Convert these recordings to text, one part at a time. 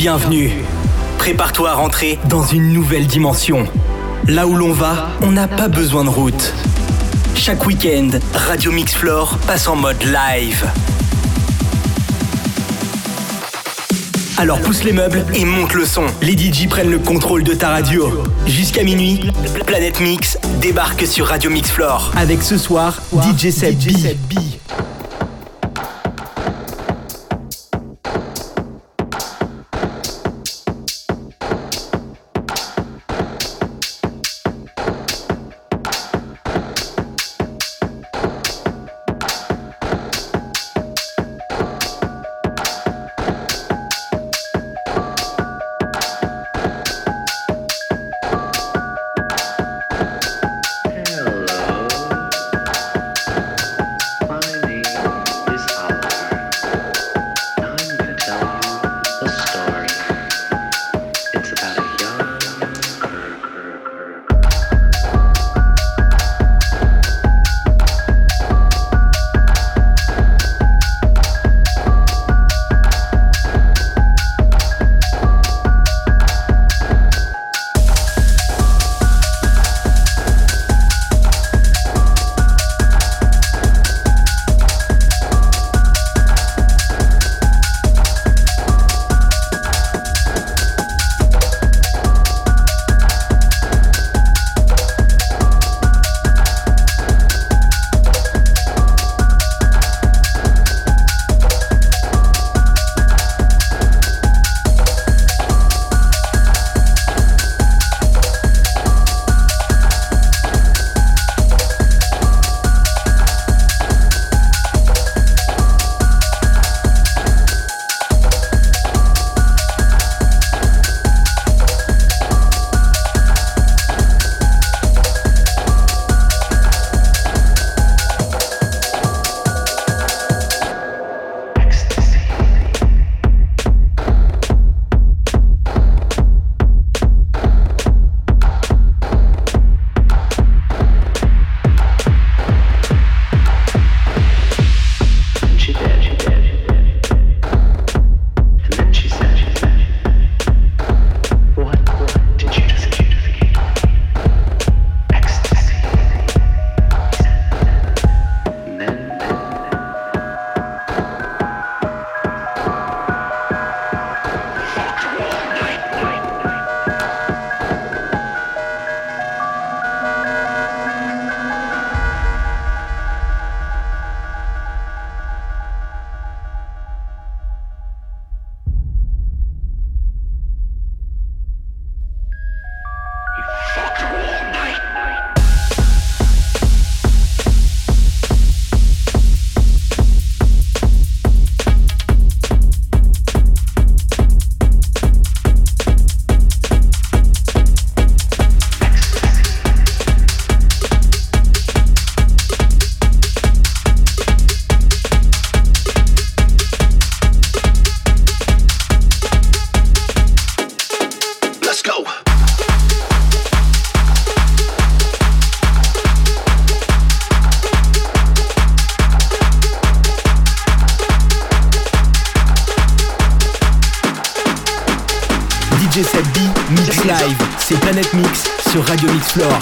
Bienvenue. Prépare-toi à rentrer dans une nouvelle dimension. Là où l'on va, on n'a pas besoin de route. Chaque week-end, Radio Mix Floor passe en mode live. Alors pousse les meubles et monte le son. Les DJ prennent le contrôle de ta radio. Jusqu'à minuit, Planète Mix débarque sur Radio Mix Floor. Avec ce soir, DJ Seb B. c'est Planète Mix sur Radio Mix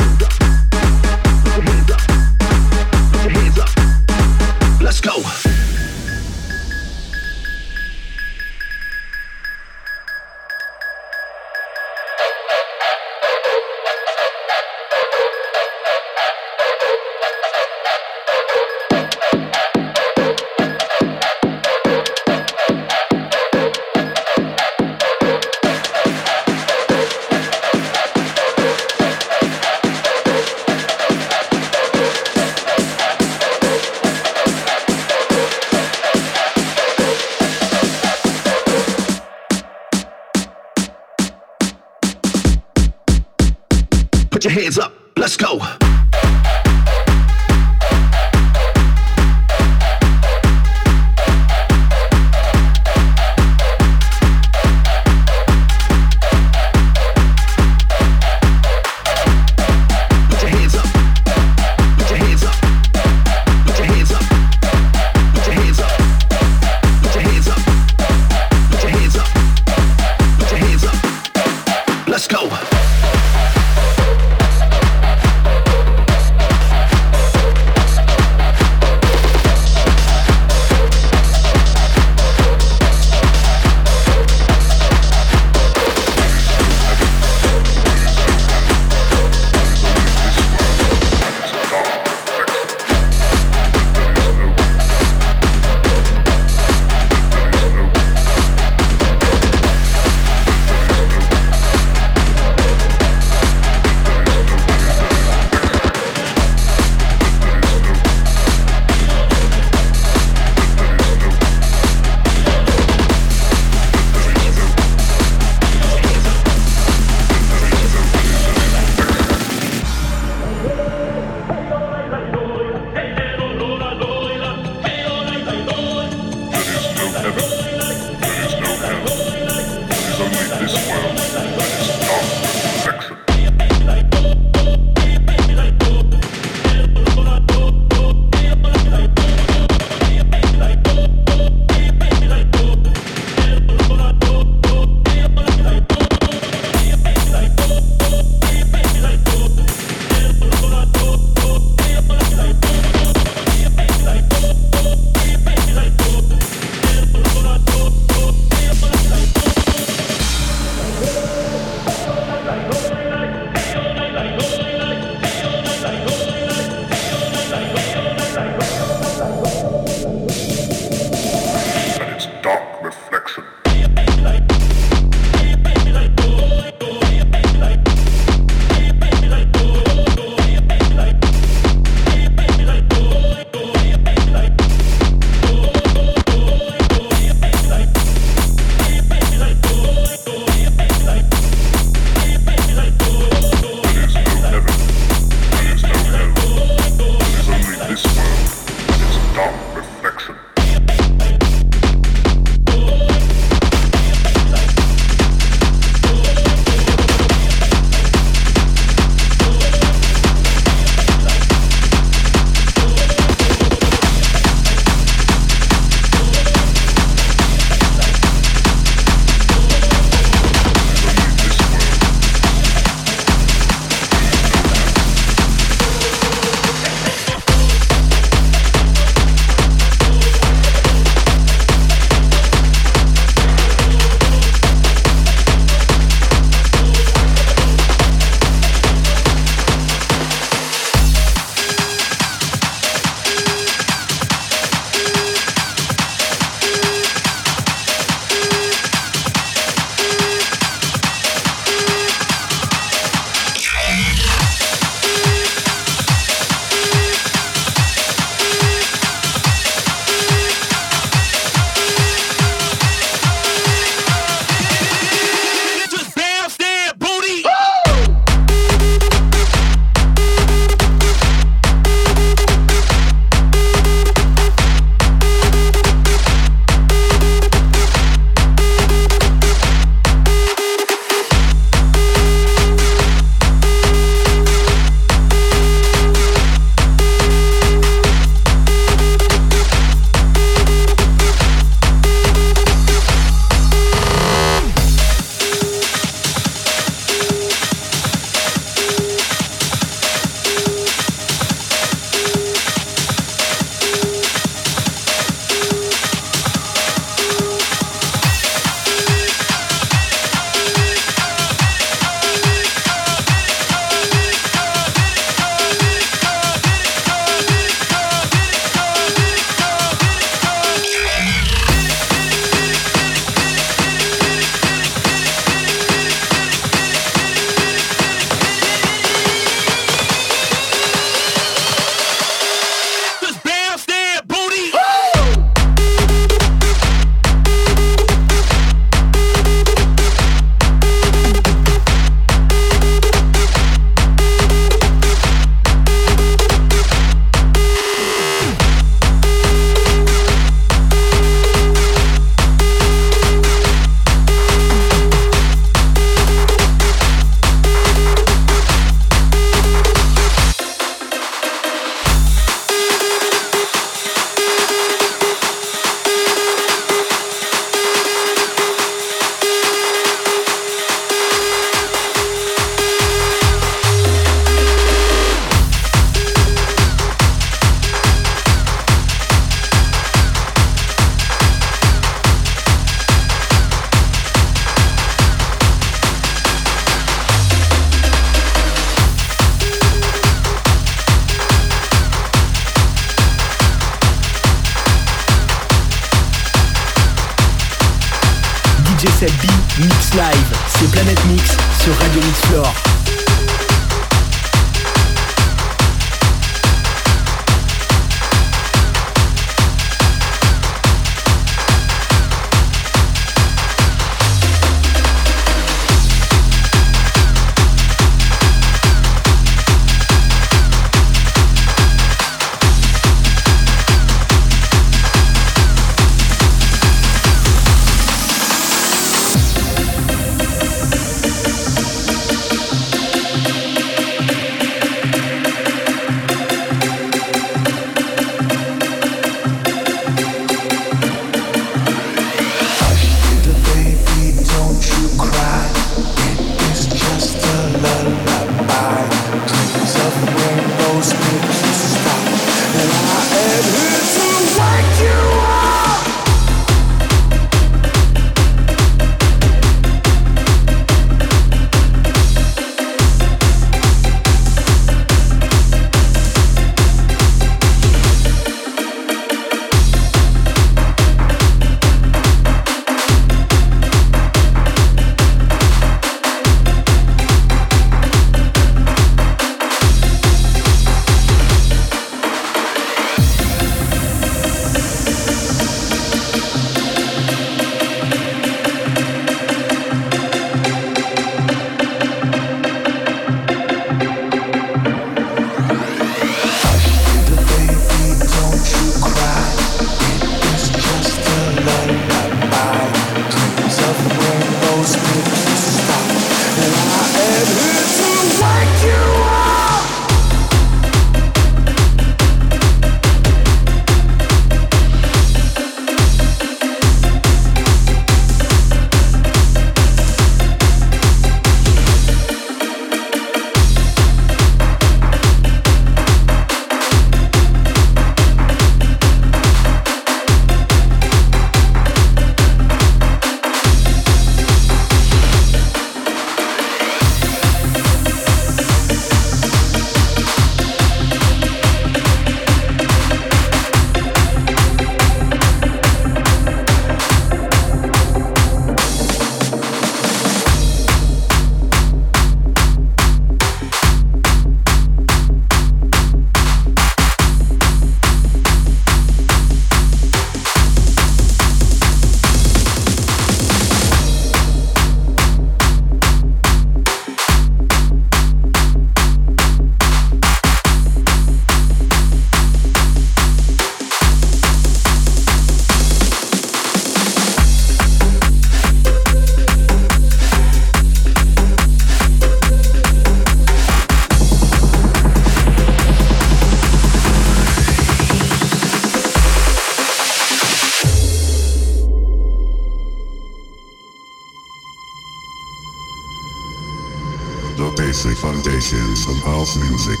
sensations of house music.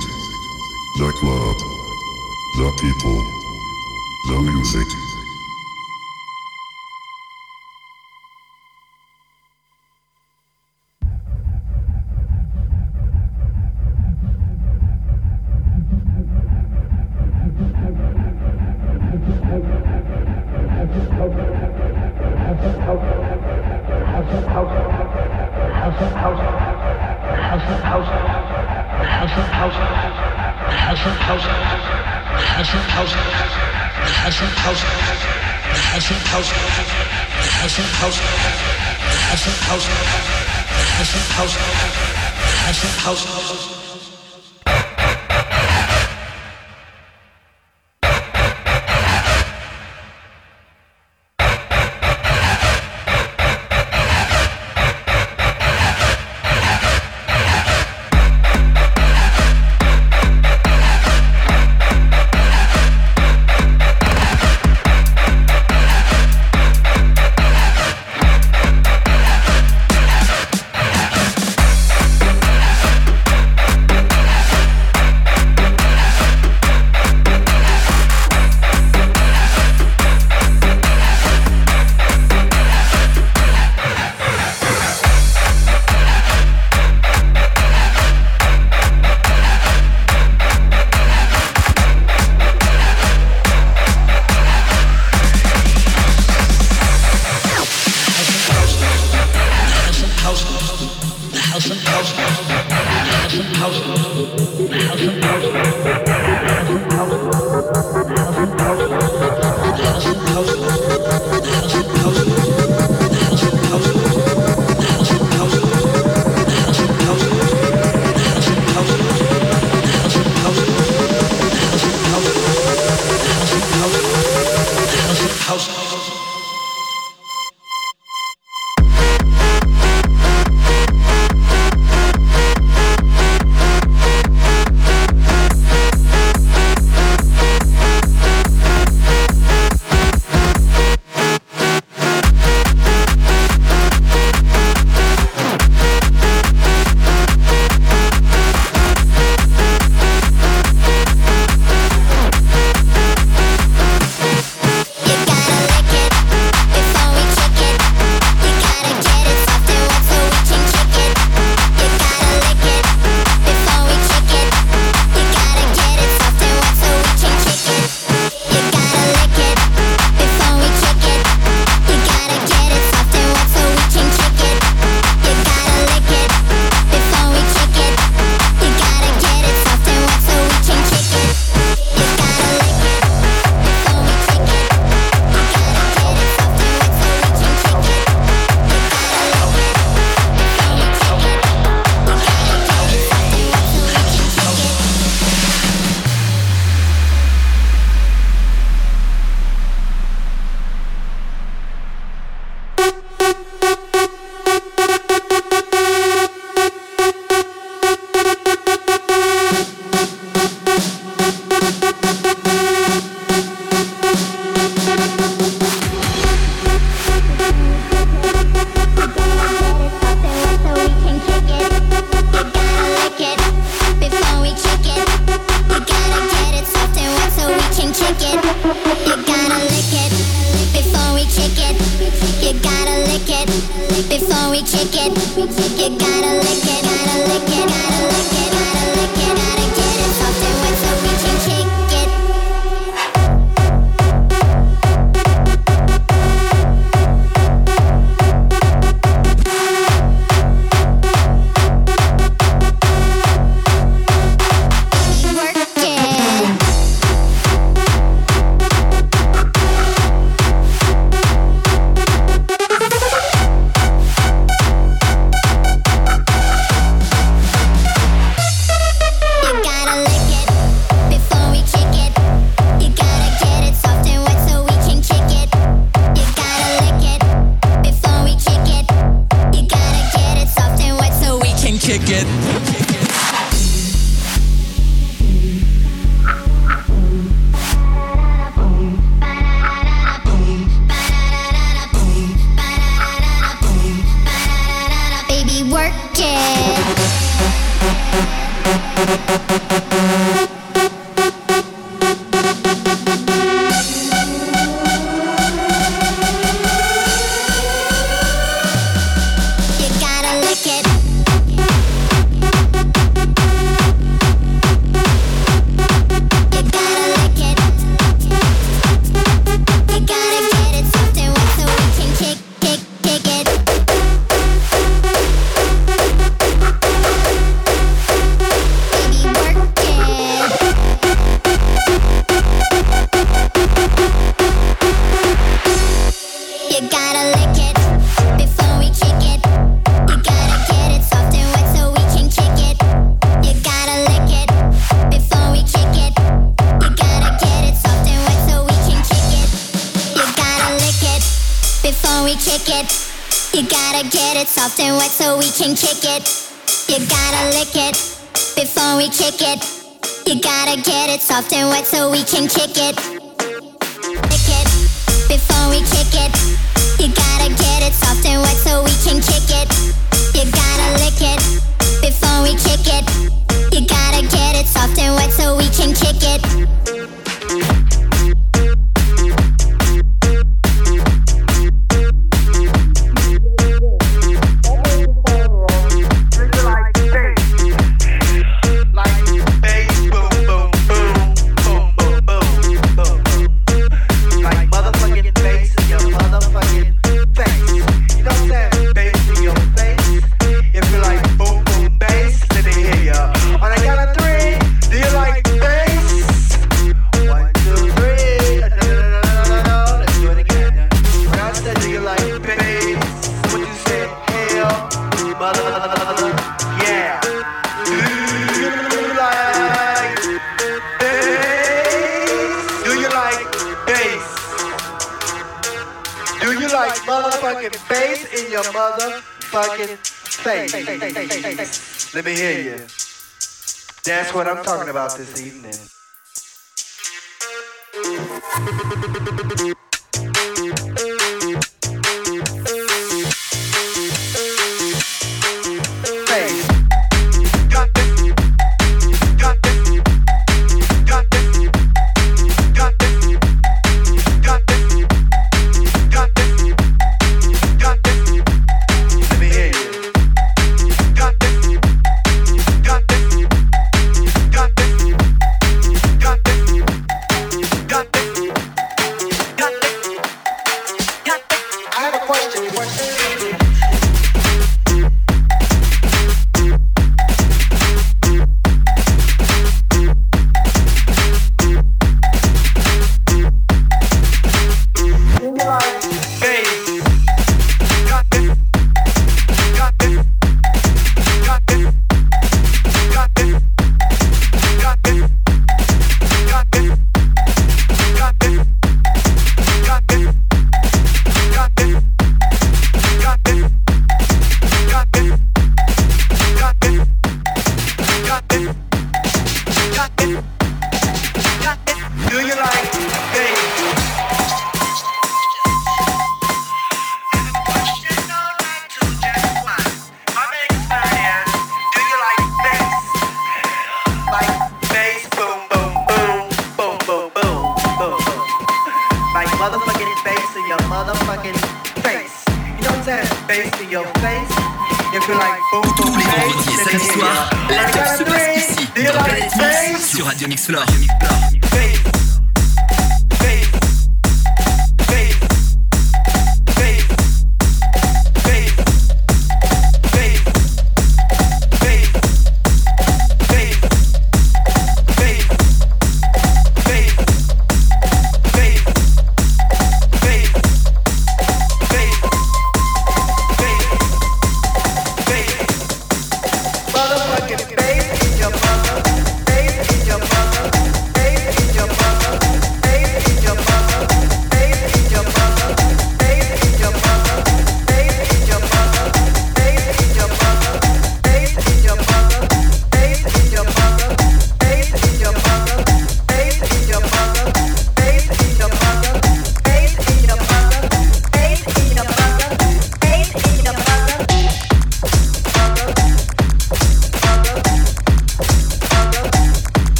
The club. The people. If it soft and wet so we can kick ya. What I'm talking about this evening.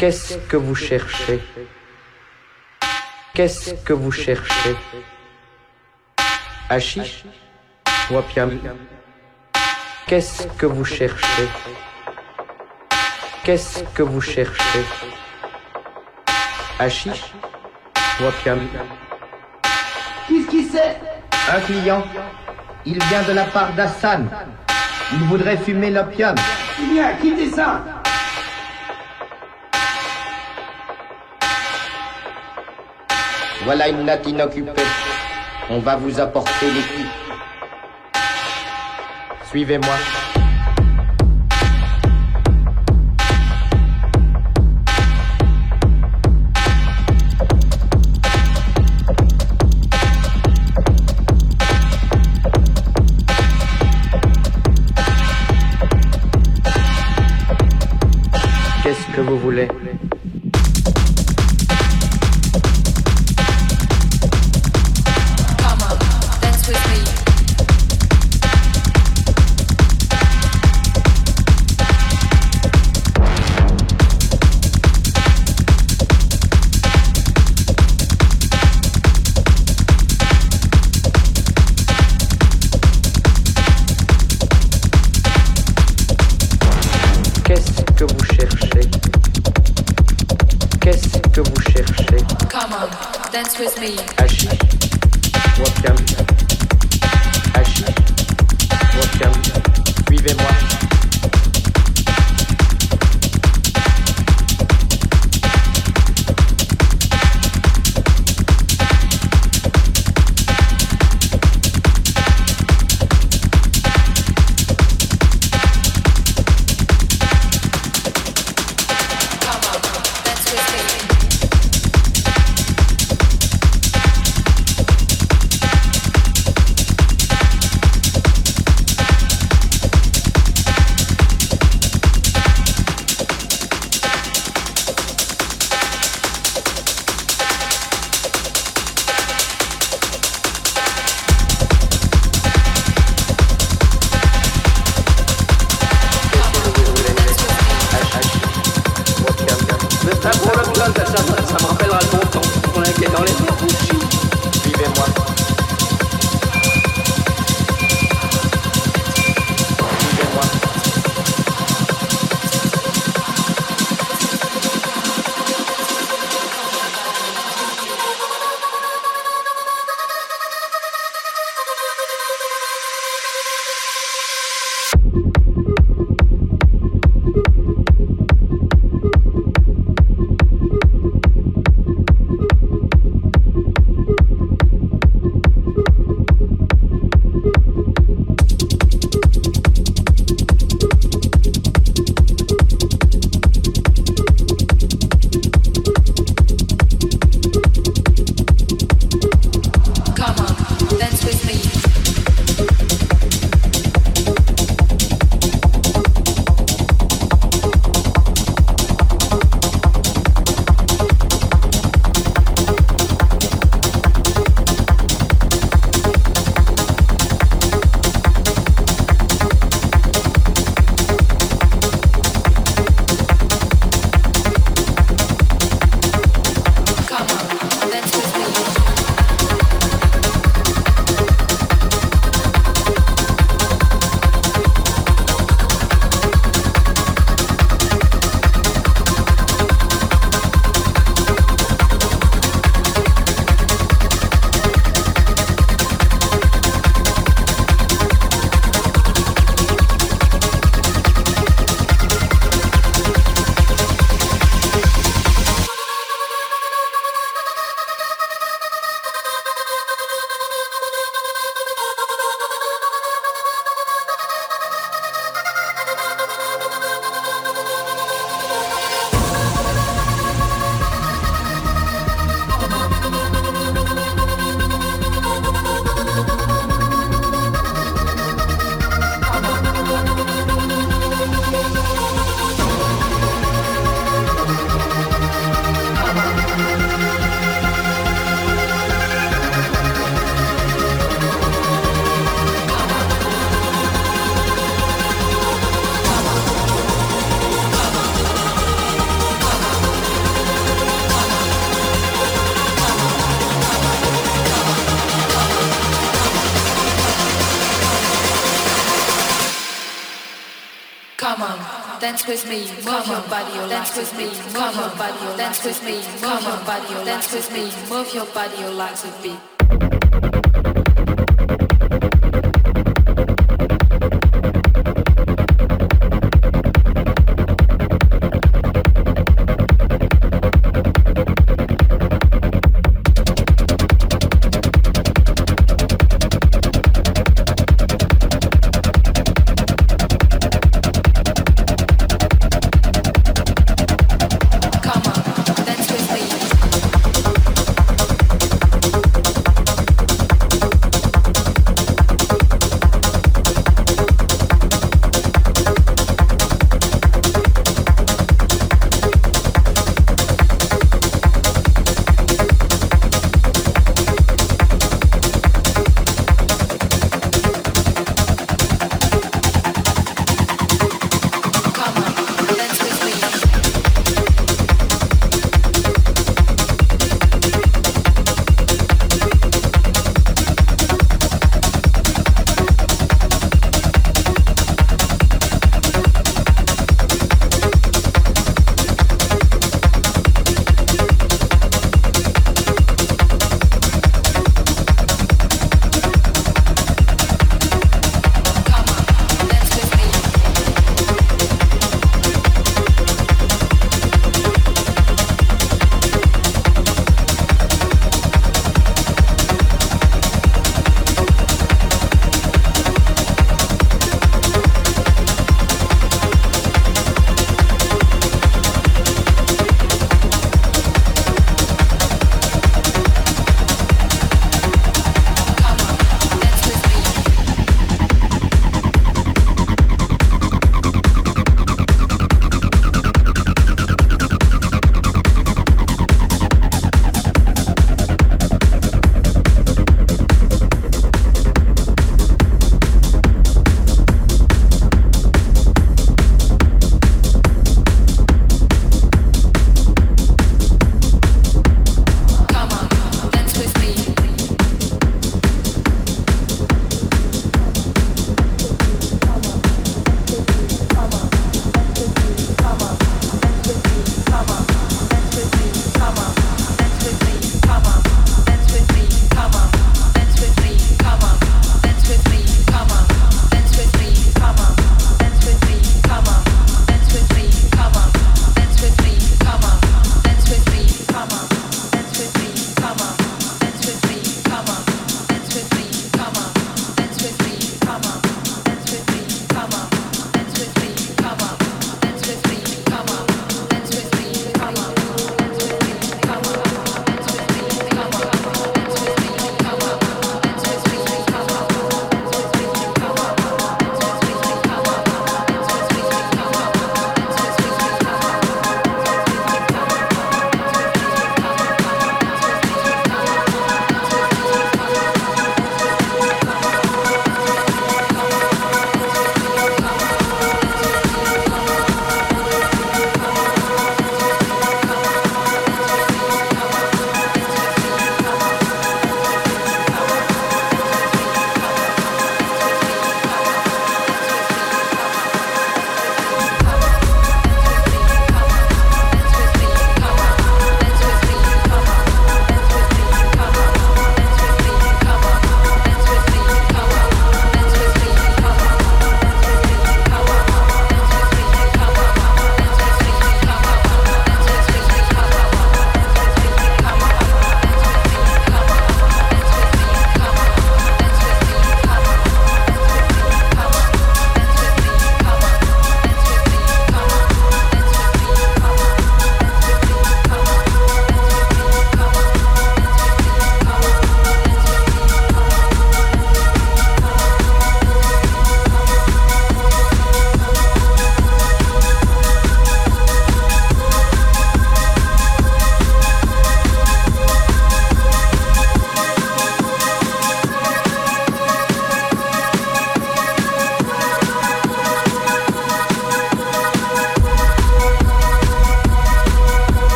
Qu'est-ce que vous cherchez? Qu'est-ce que vous cherchez? Hachiche ou opium Qu'est-ce que vous cherchez? Qu'est-ce que vous cherchez? Hachiche Qu'est-ce qui c'est? Un client. Il vient de la part d'Hassan. Il voudrait fumer l'opium. Bien, quittez ça Voilà une natte inoccupée. On va vous apporter l'équipe. Suivez-moi. With me, move your body, dance with me, move your body, dance with me, move your body, your legs with me.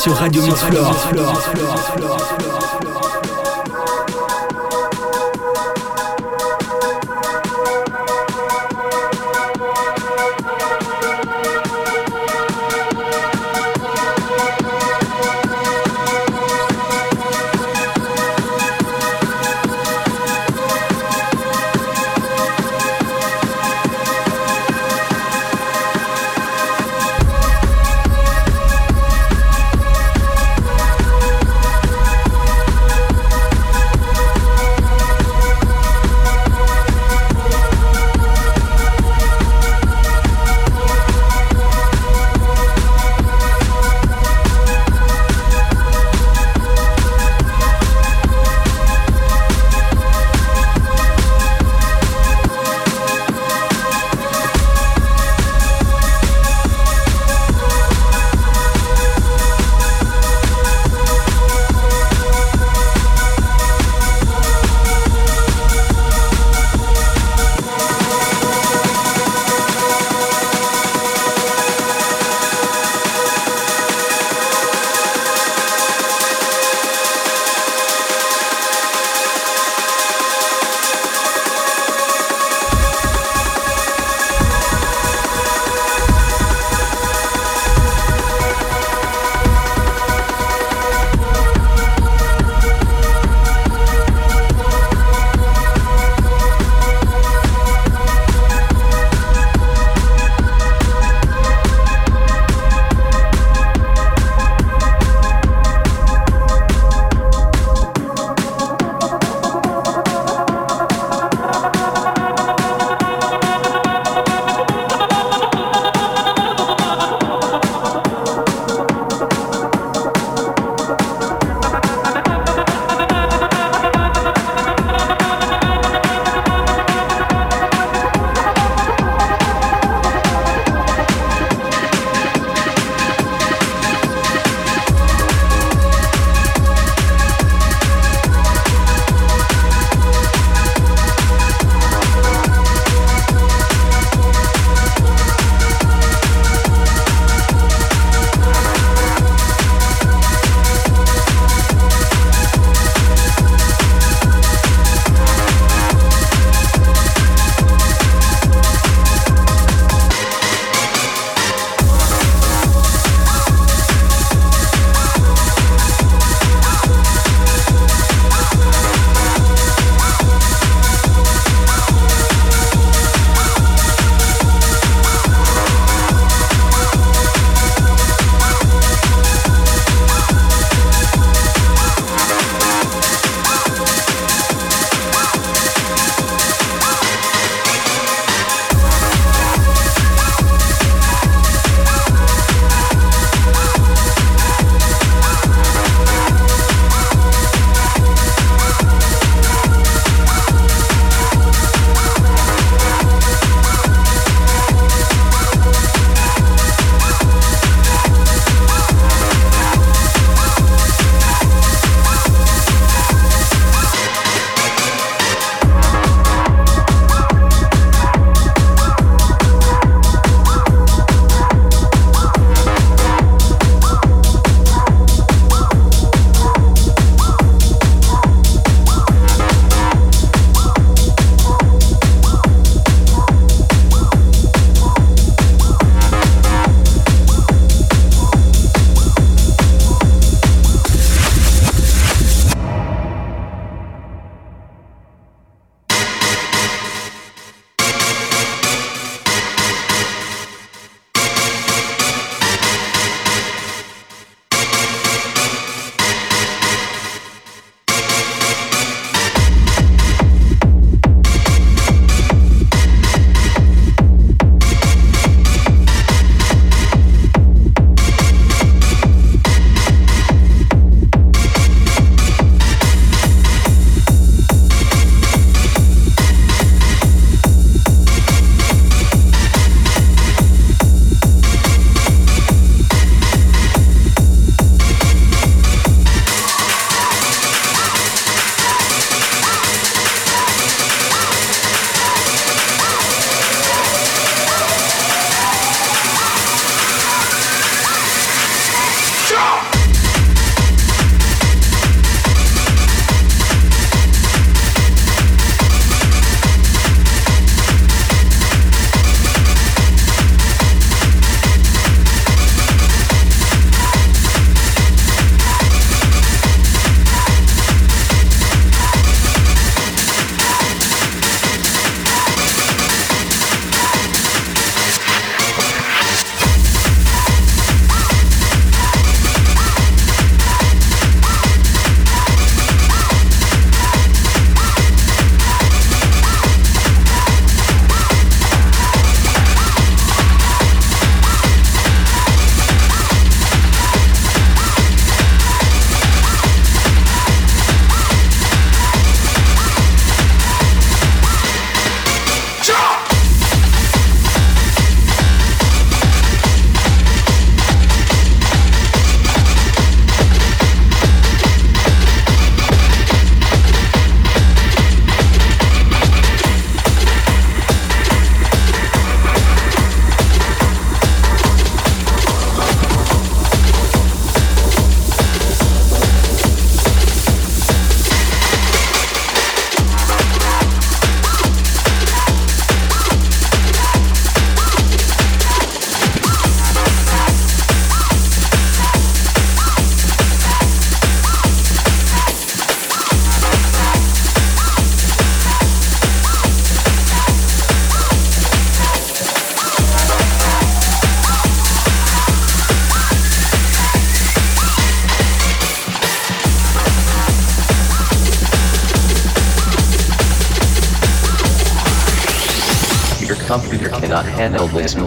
Sur Radio Mix Floor.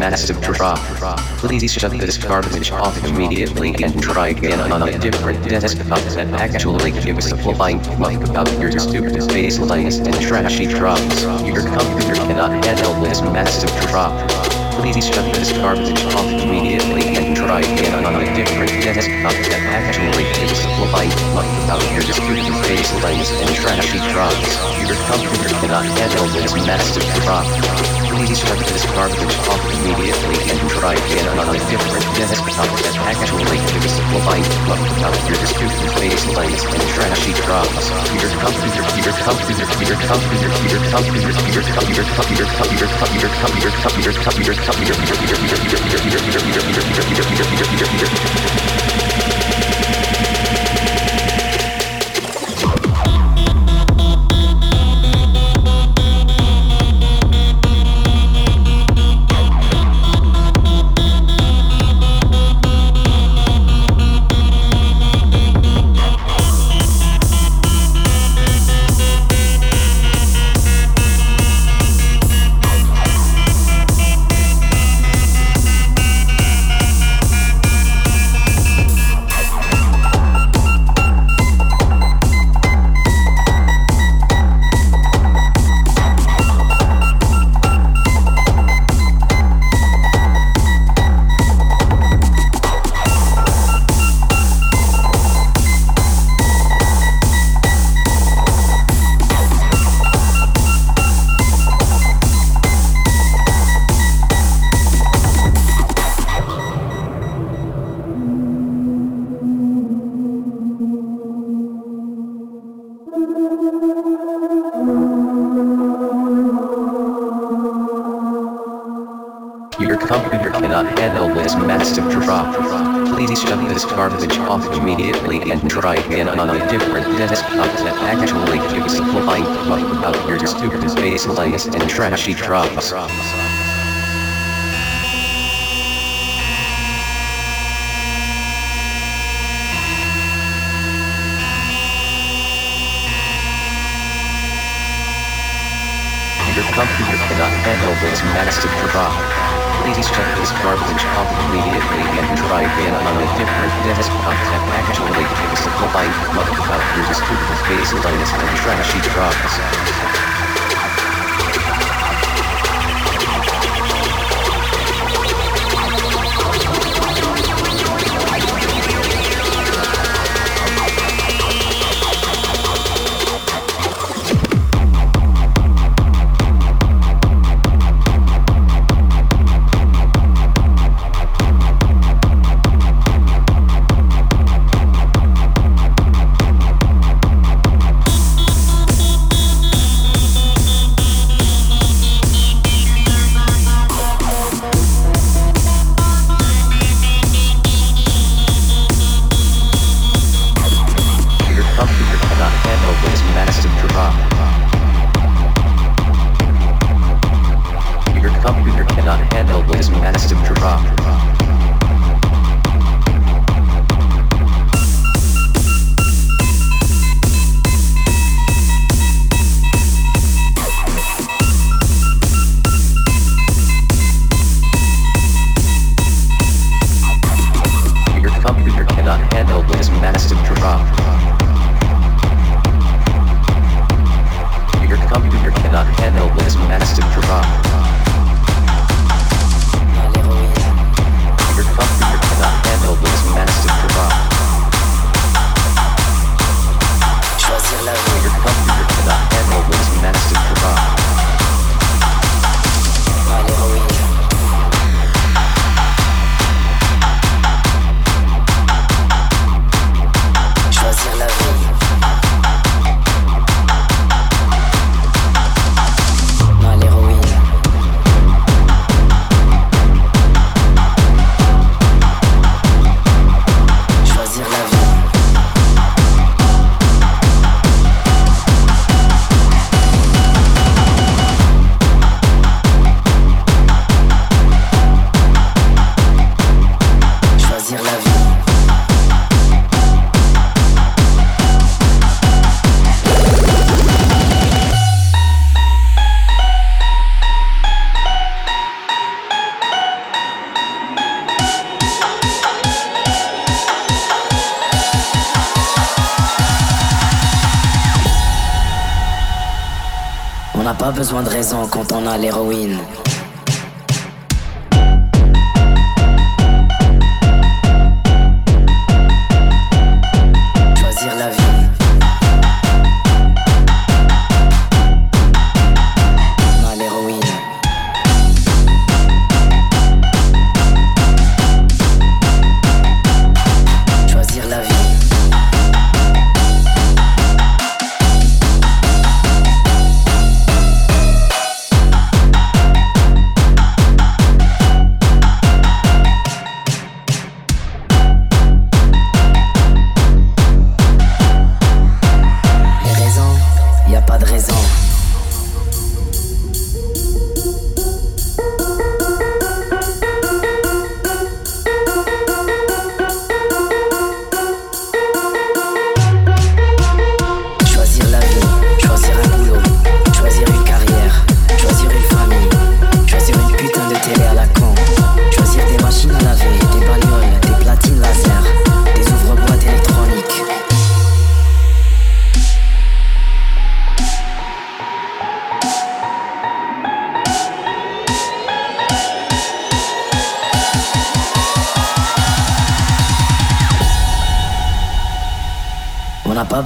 Massive drop. Please shut this garbage off immediately and try again on a different desktop that actually gives a flying fuck about your stupid baselines and trashy drops. Your computer cannot handle this massive drop. Please shut this garbage off immediately and try again on a different desktop that actually gives a flying fuck about your stupid baselines and trashy drops. Your computer cannot handle this massive drop. Please shut this garbage off immediately and try again on a different desktop that actually gives a flying fuck about your stupid baselines and trashy drops. Your computer, your computer, your computer, your computer, your computer, your computer, your computer, your computer, your computer, your computer, Your computer cannot handle this massive drop. Please shut this garbage off immediately and try again on a different desktop that actually gives a flying fuck about your stupid baselines and trashy drops. Computer cannot handle this massive problem. Please check this garbage up immediately and try again on a different desktop that actually takes the life of computers to the face of this trashy drugs. quand on a l'héroïne.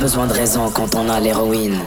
Besoin de raison quand on a l'héroïne.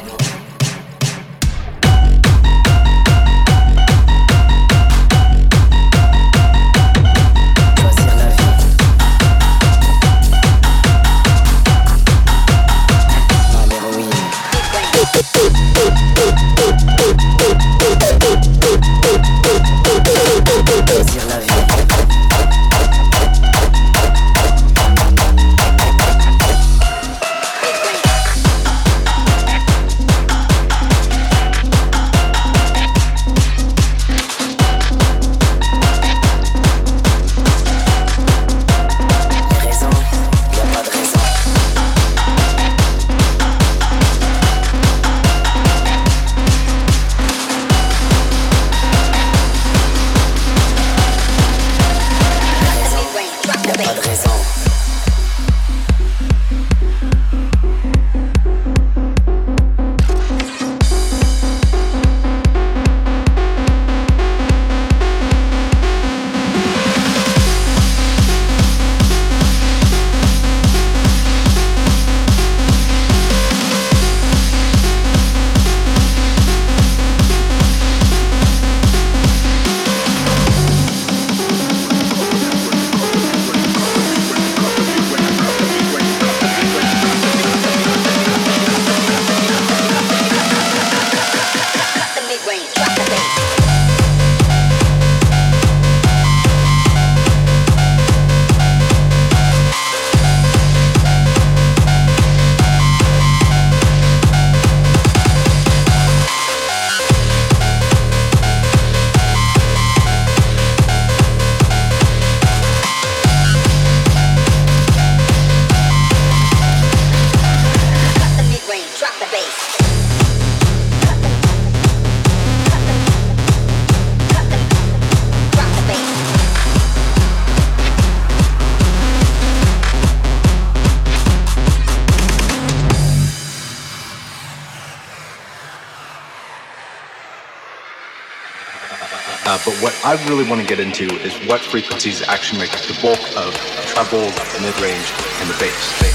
I really want to get into is what frequencies actually make the bulk of the treble, the mid-range, and the bass,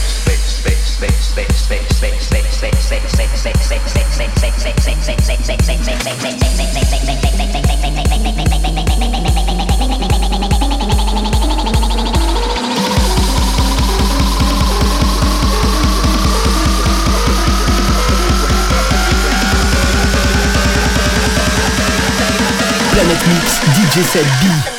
Planet Mix, DJ Seb B.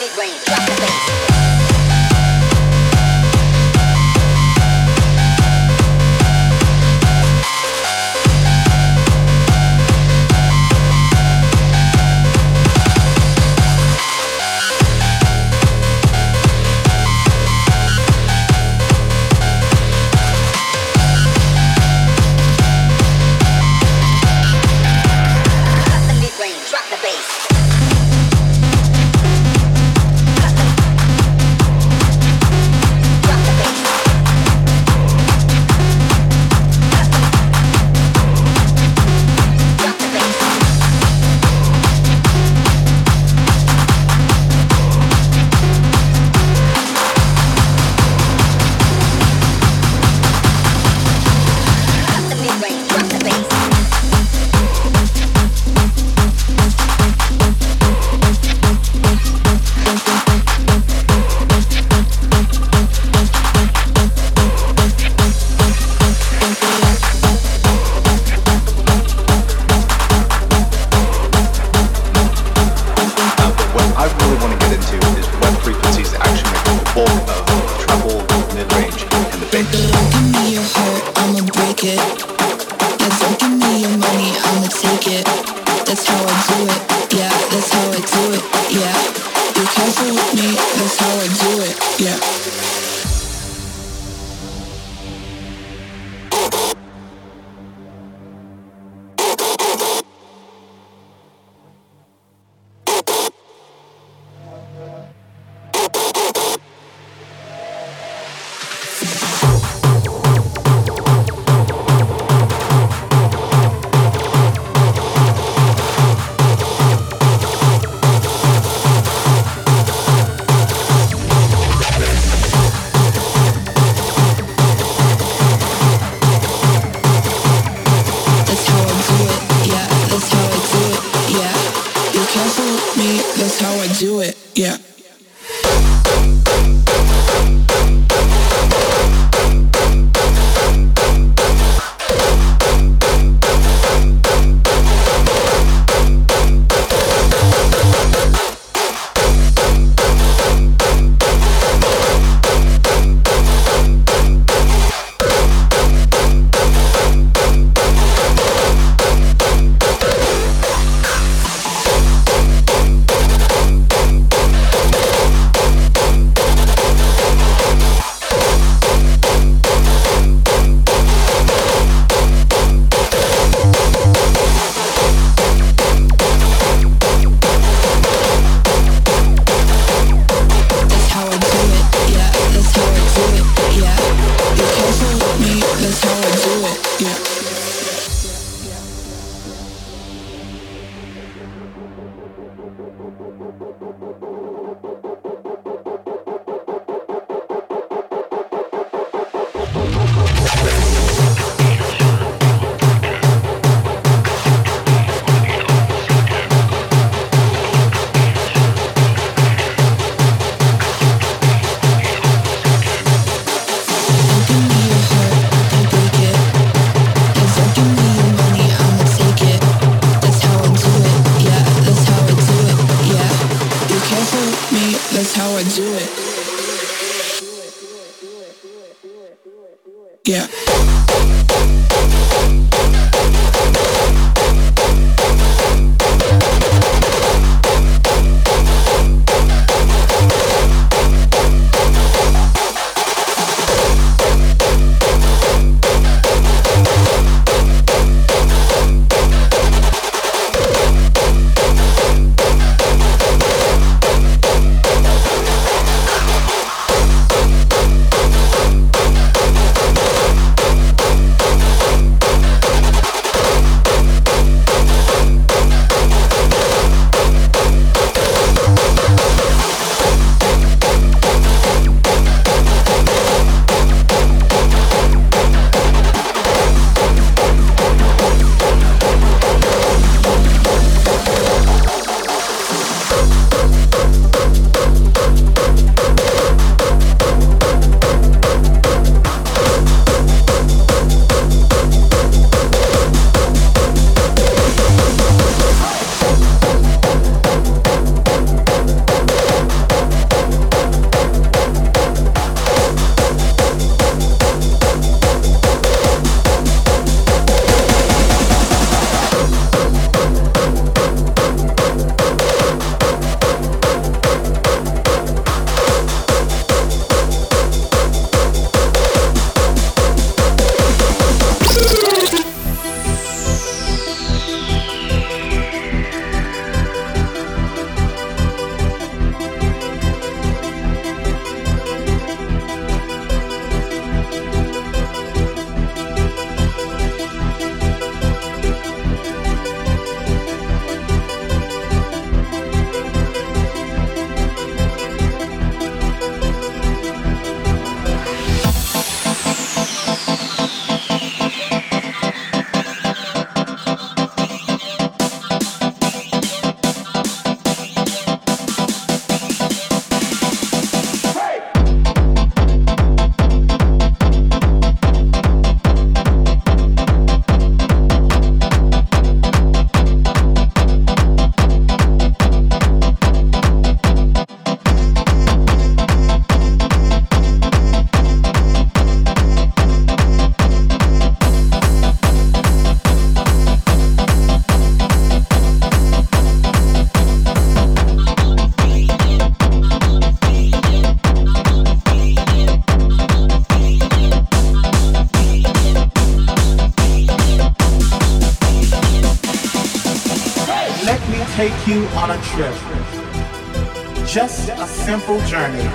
journey.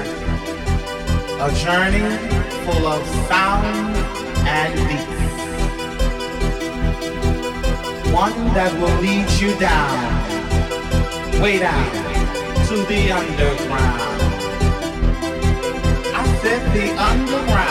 A journey full of sound and beats. One that will lead you down, way down to the underground. I said the underground.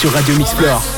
Sur Radio Mixplore.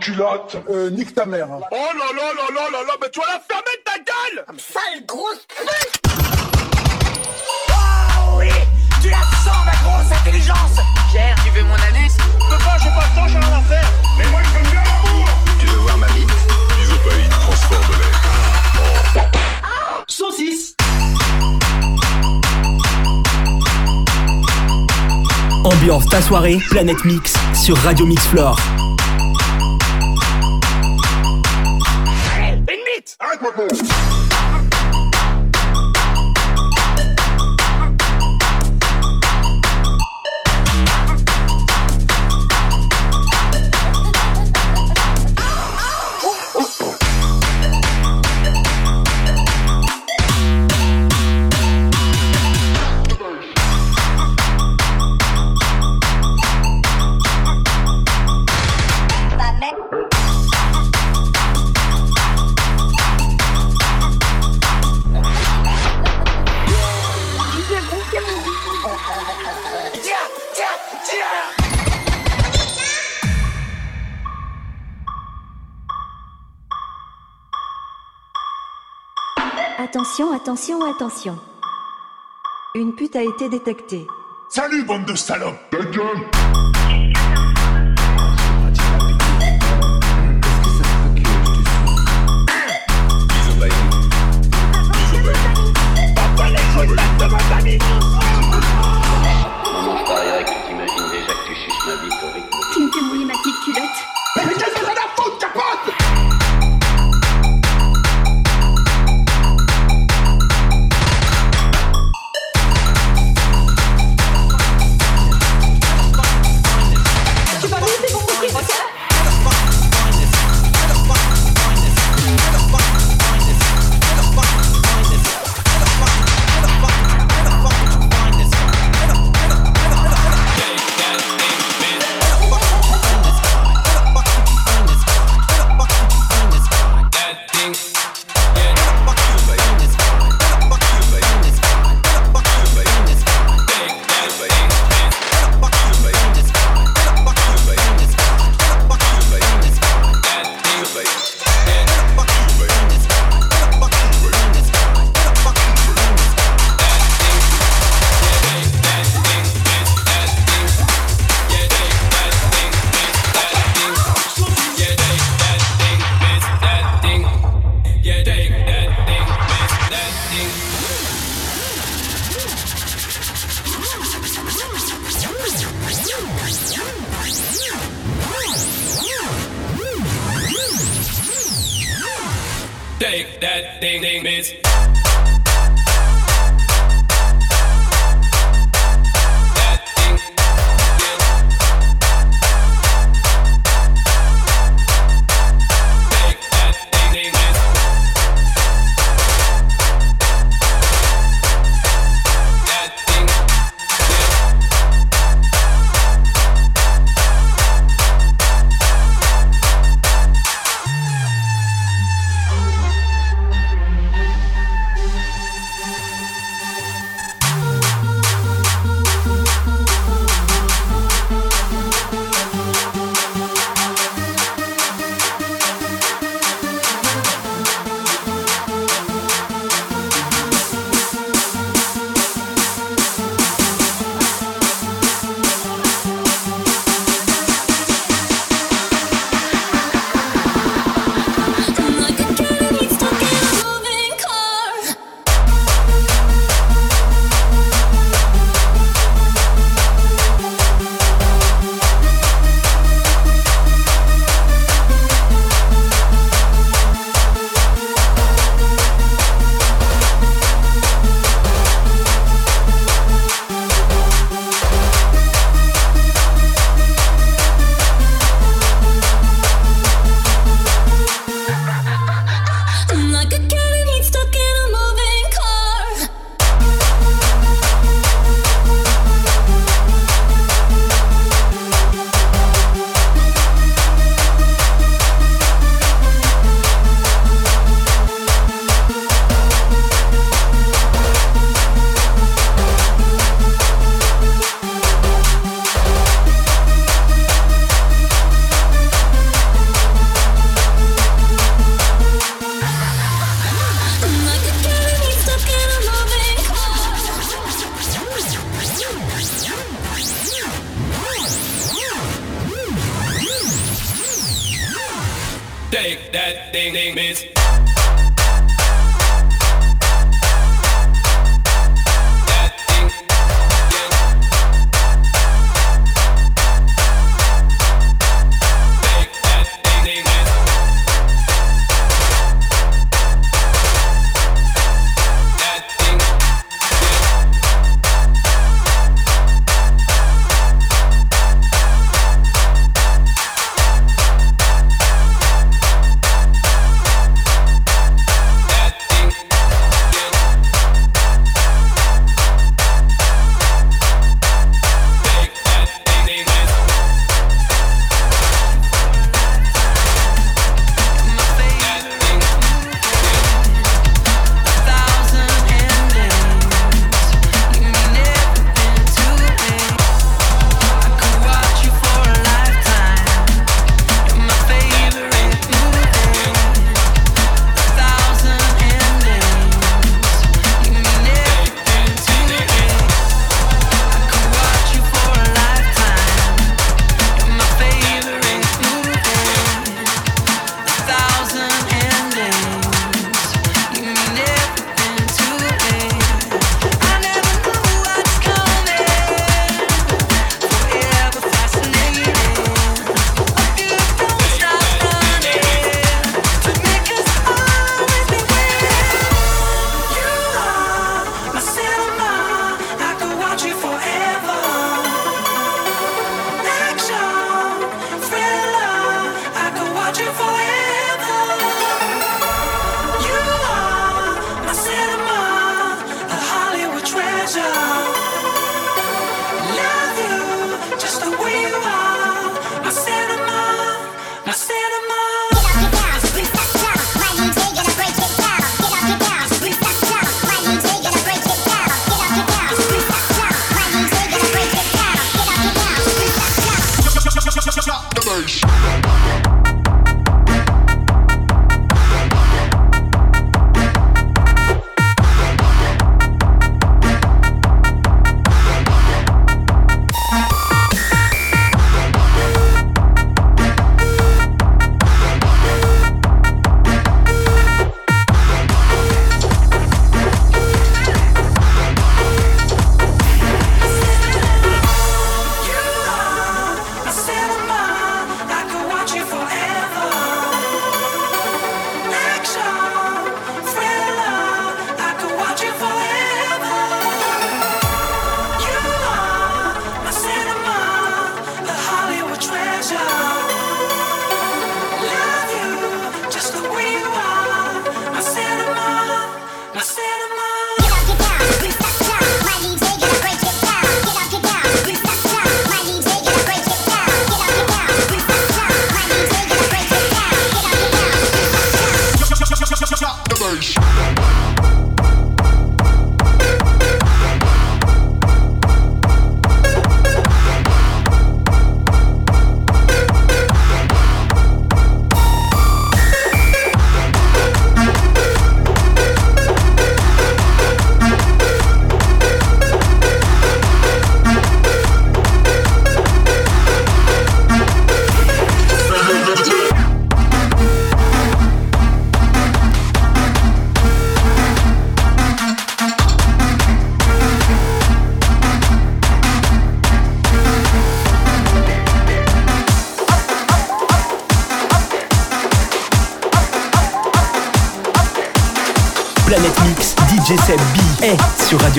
Culotte Euh, nique ta mère. hein. Oh là là là là là là Mais tu vas la fermer ta gueule Sale grosse pute Oh oui Tu la sens ma grosse intelligence Pierre, tu veux mon anus Peux pas, j'ai pas le temps, j'ai rien à faire Mais moi j'aime bien l'amour Tu veux voir ma bite? Isopaïne transforme l'air. Saucisse Ambiance ta soirée, Planète Mix sur Radio Mix Floor. Attention, attention. Une pute a été détectée. Salut bande de salopes Ta gueule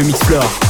Radio Mixplore.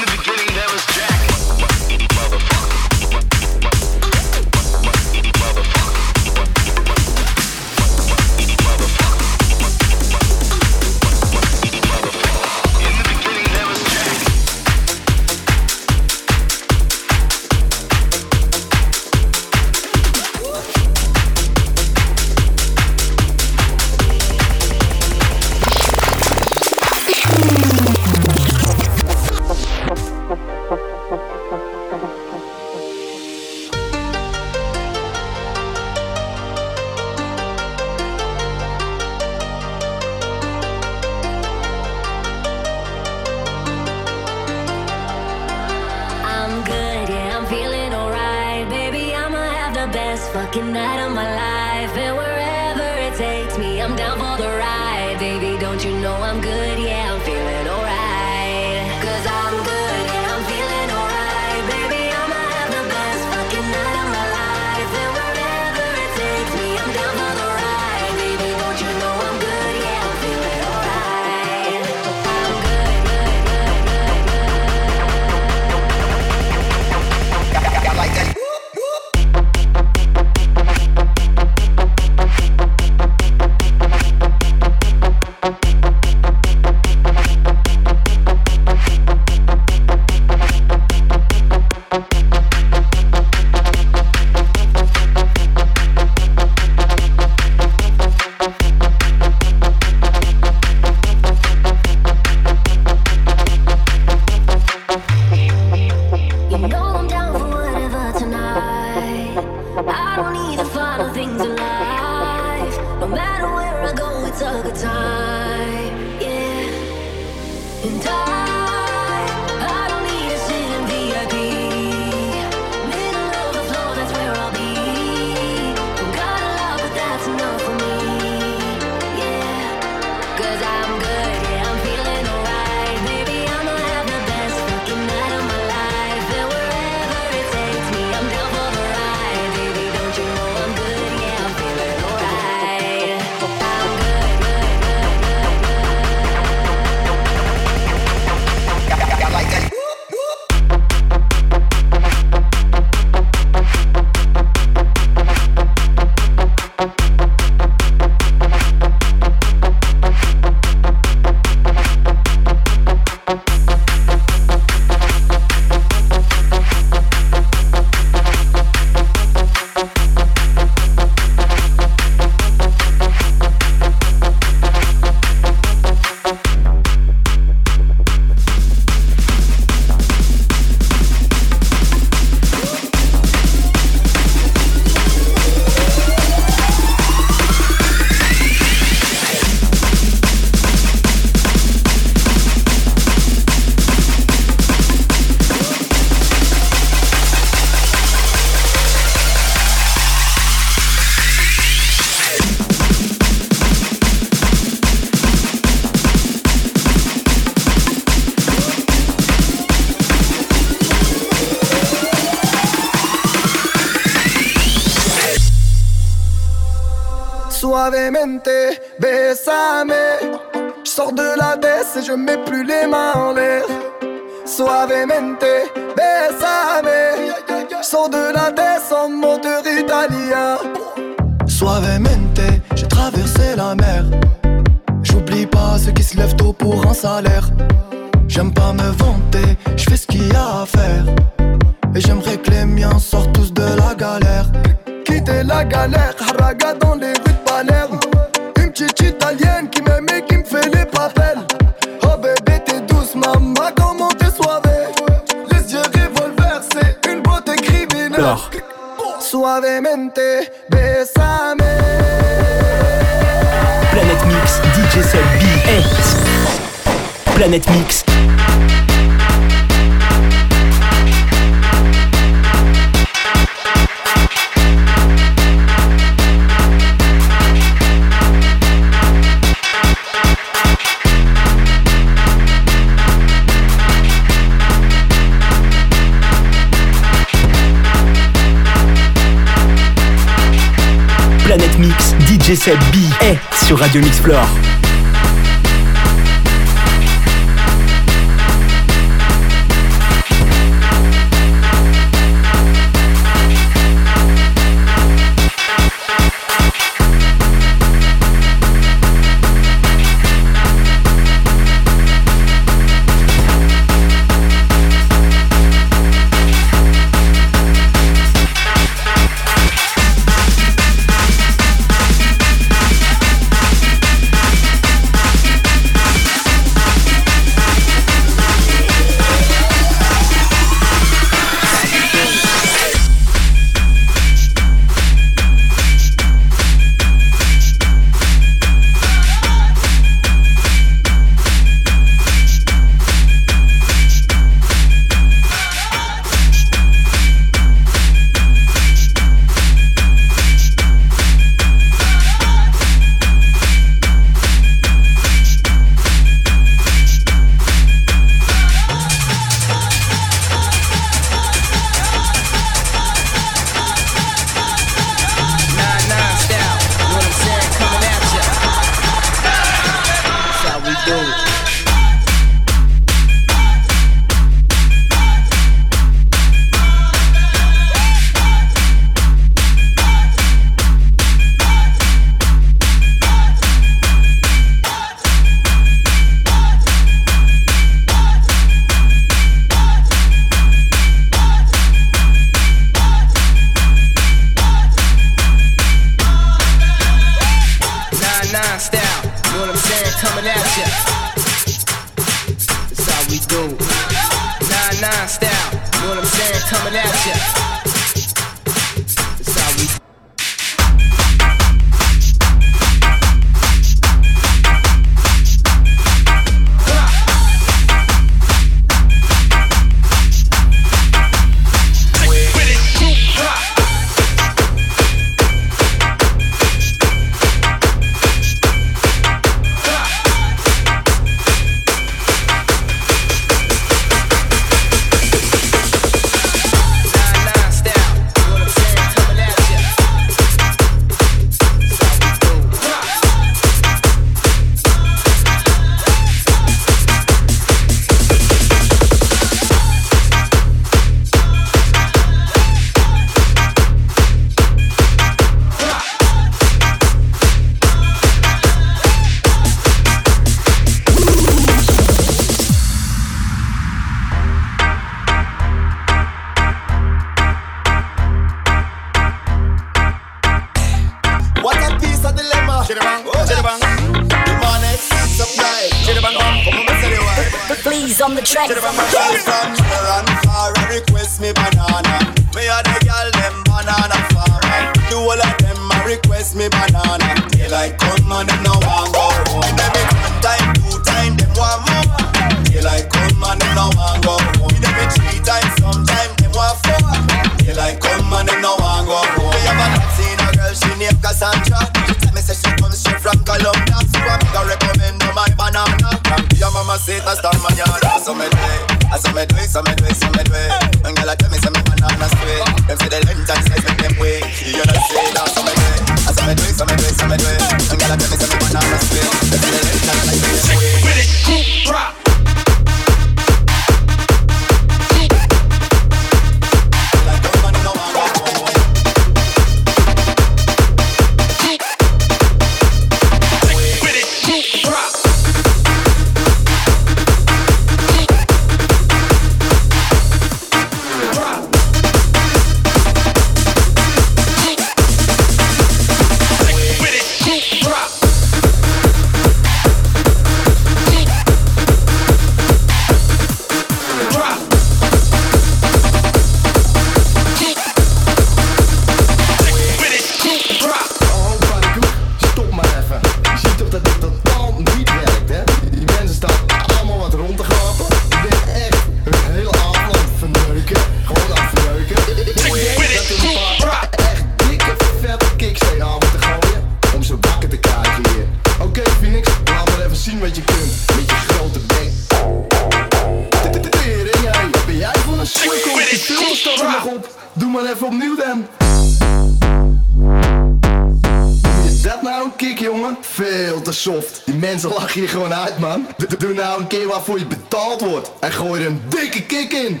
Waarvoor je betaald wordt. En gooi er een dikke kick in.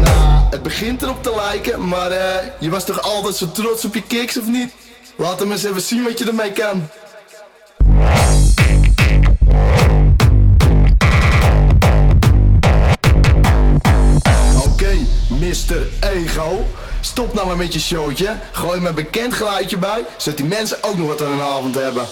Nou, het begint erop te lijken, maar eh, je was toch altijd zo trots op je kicks, of niet? Laat hem eens even zien wat je ermee kan. Oké, Mr. Ego. Stop nou maar met je showtje. Gooi me een bekend geluidje bij, zodat die mensen ook nog wat aan hun avond hebben.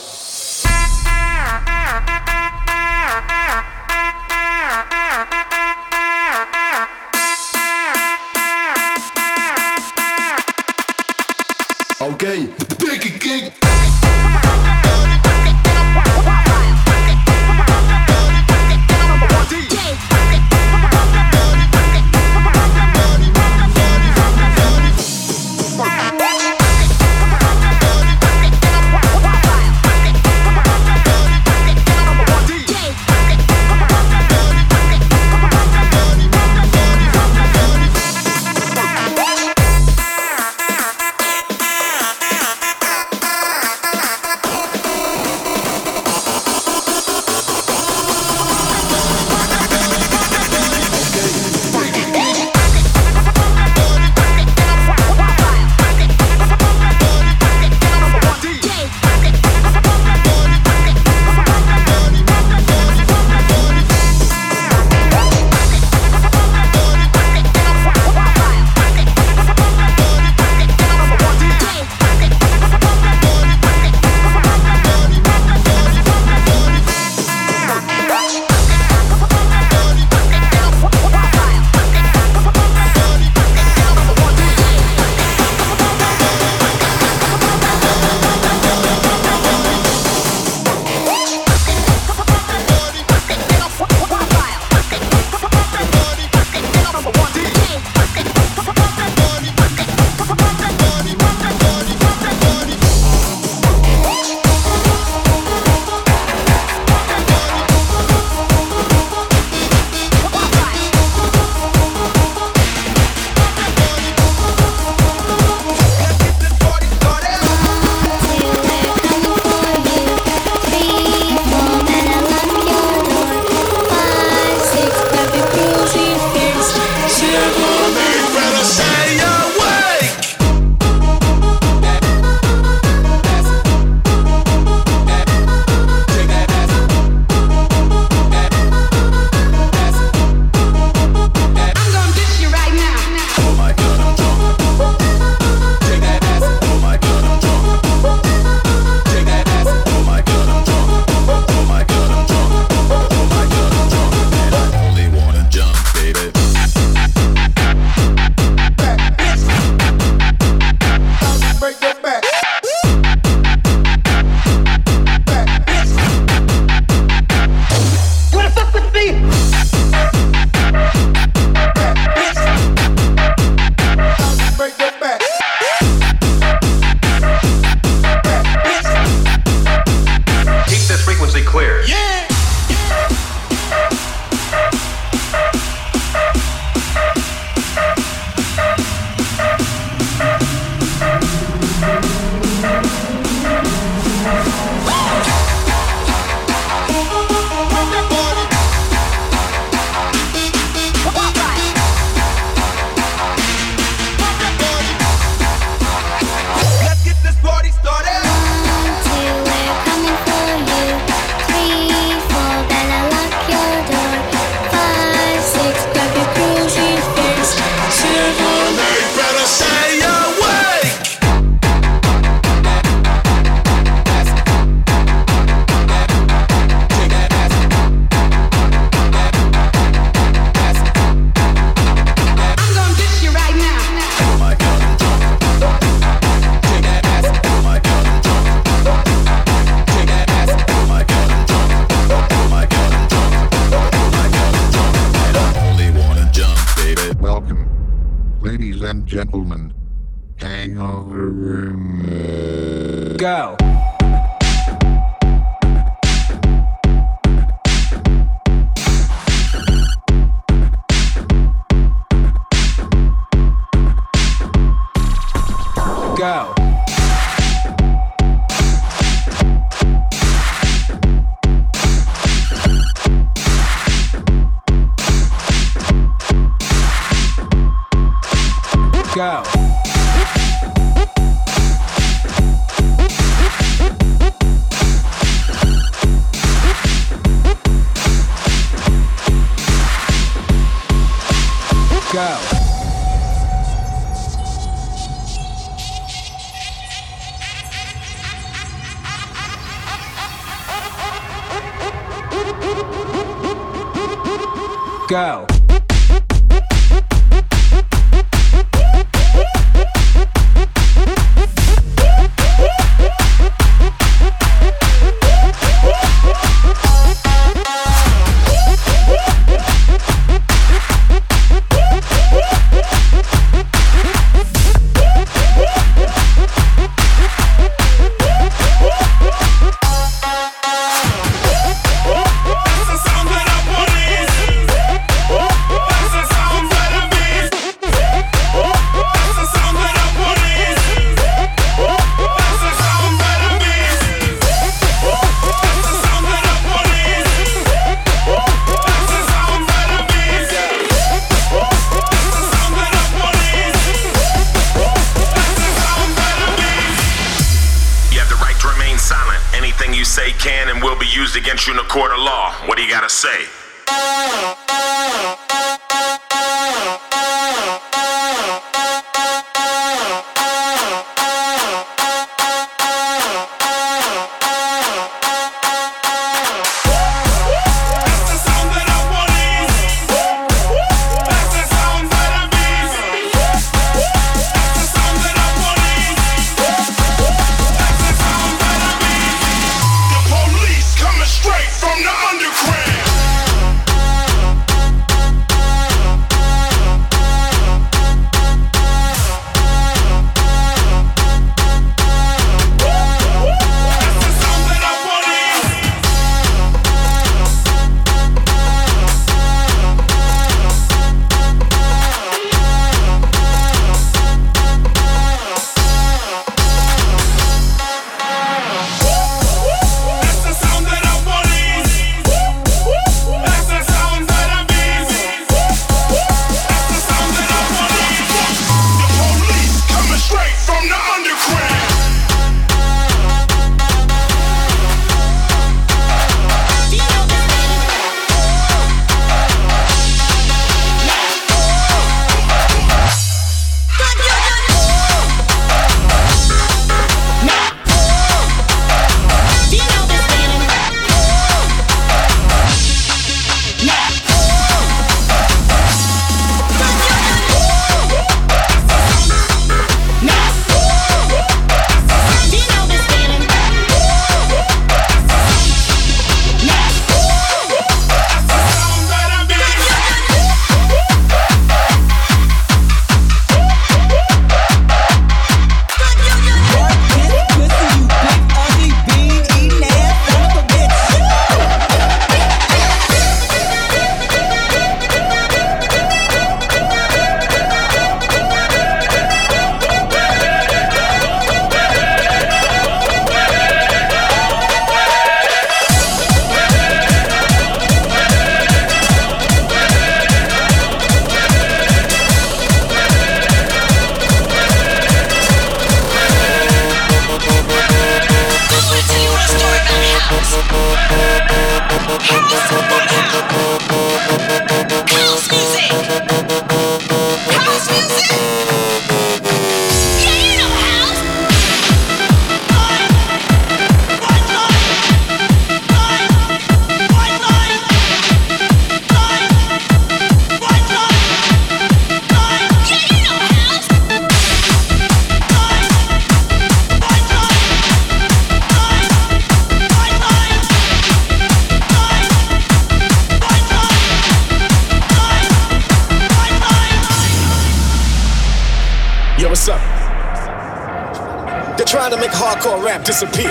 They're trying to make hardcore rap disappear.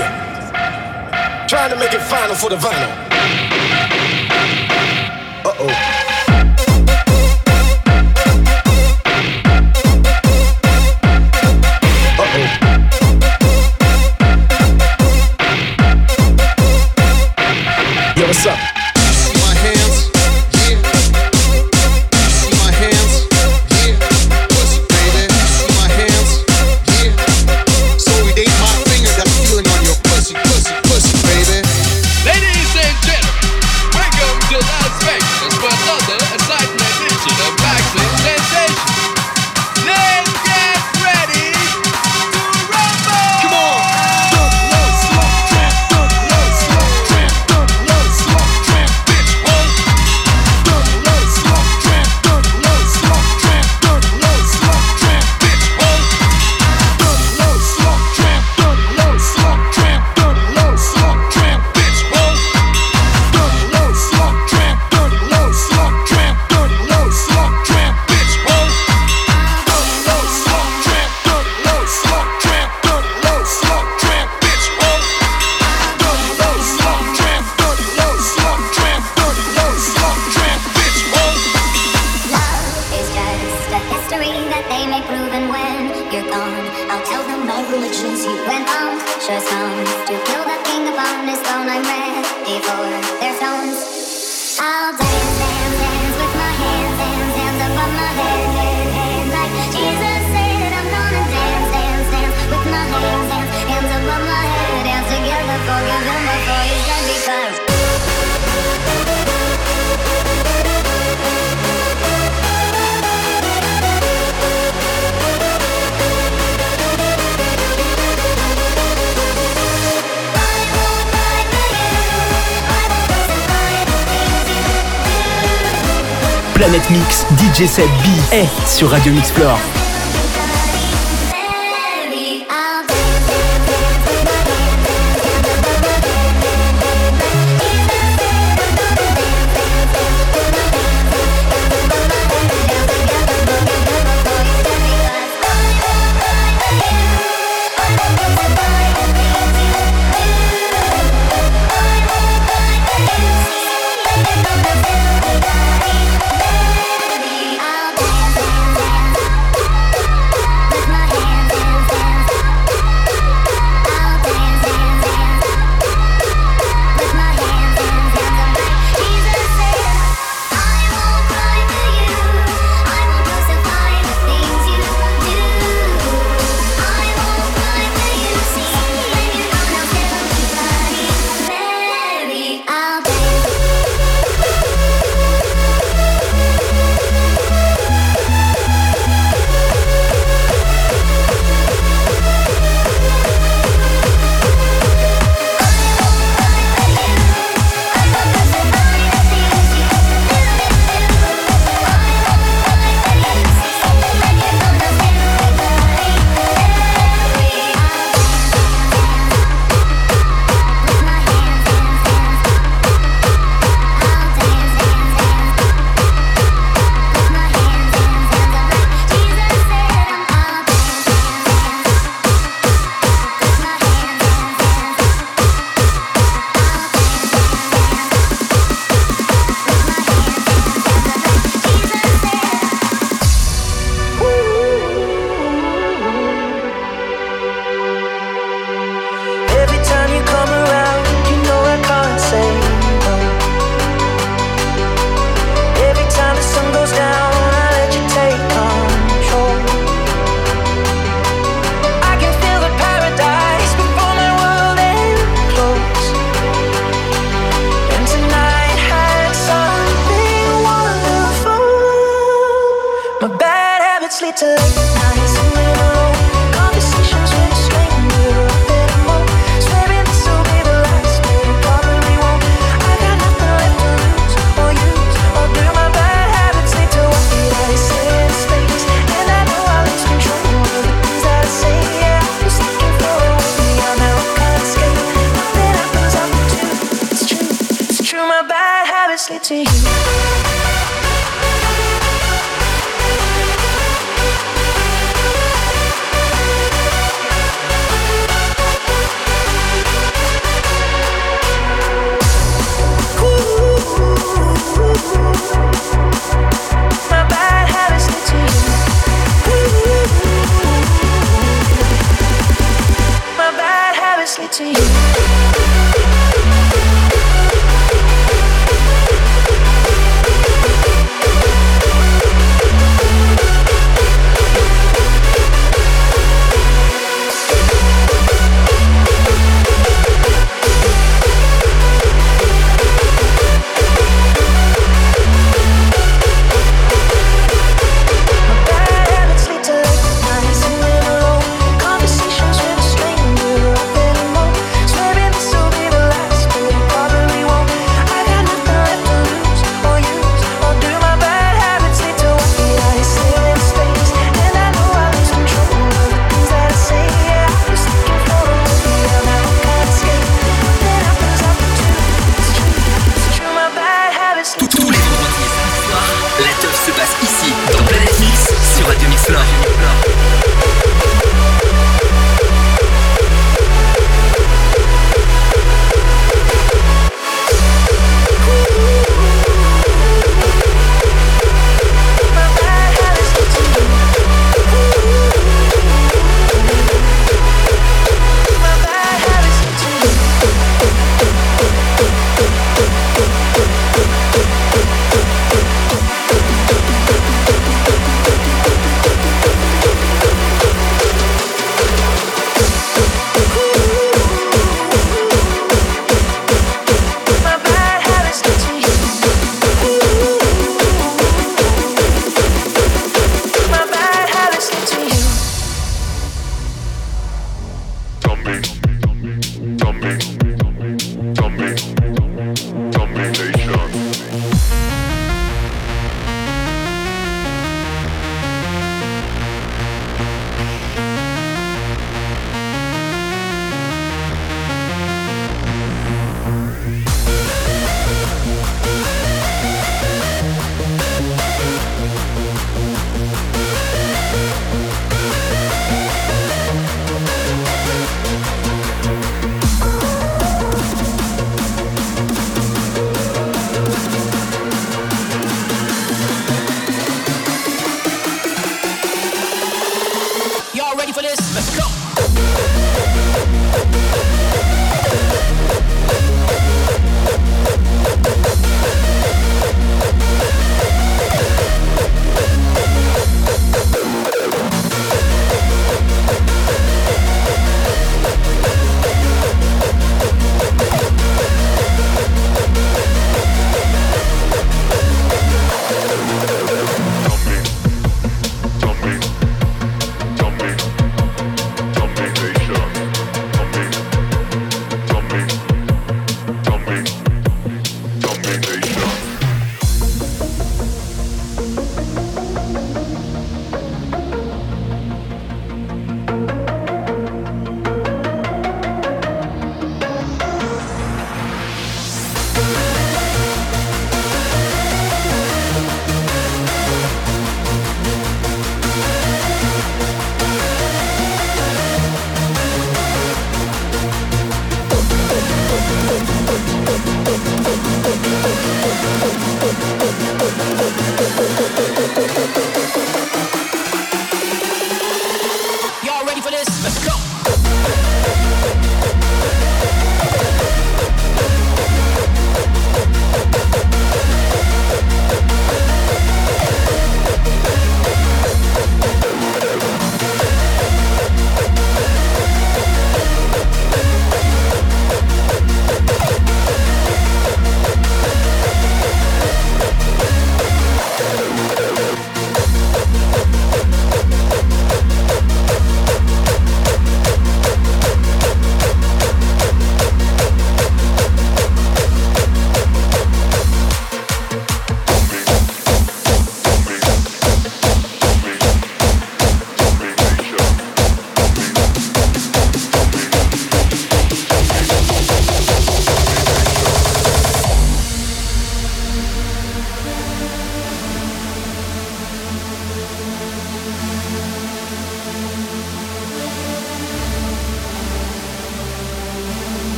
Trying to make it final for the vinyl. DJ Seb B est sur Radio Mixplore.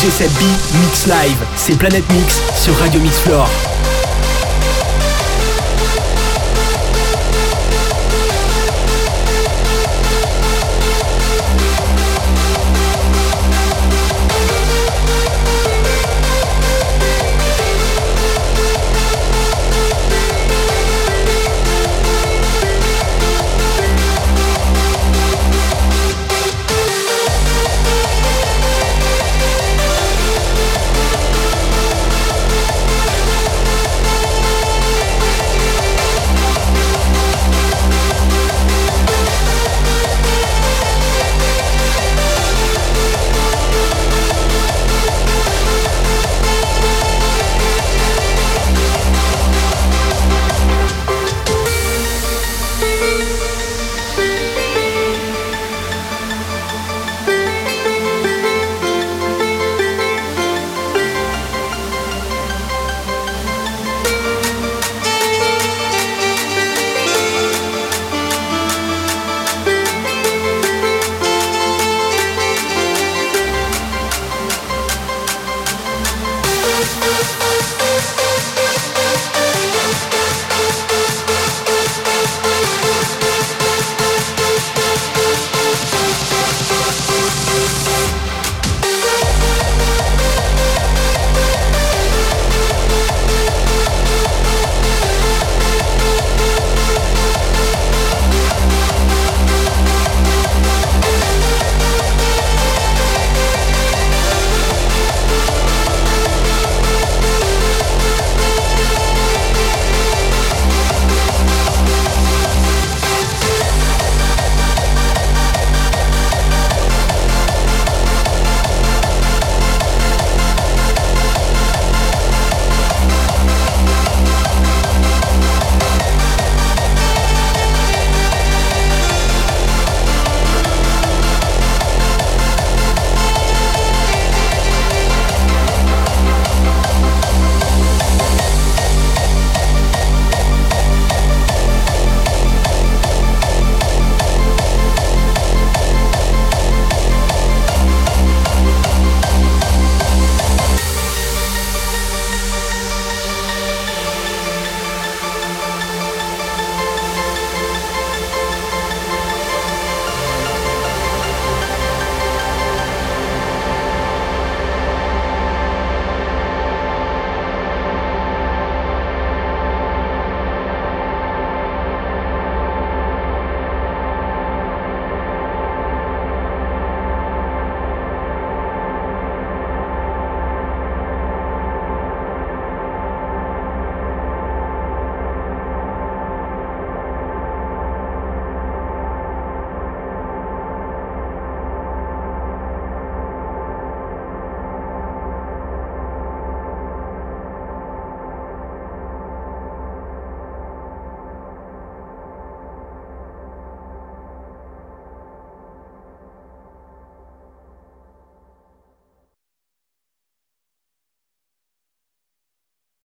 DJ 7B Mix Live. C'est Planète Mix sur Radio Mix Floor.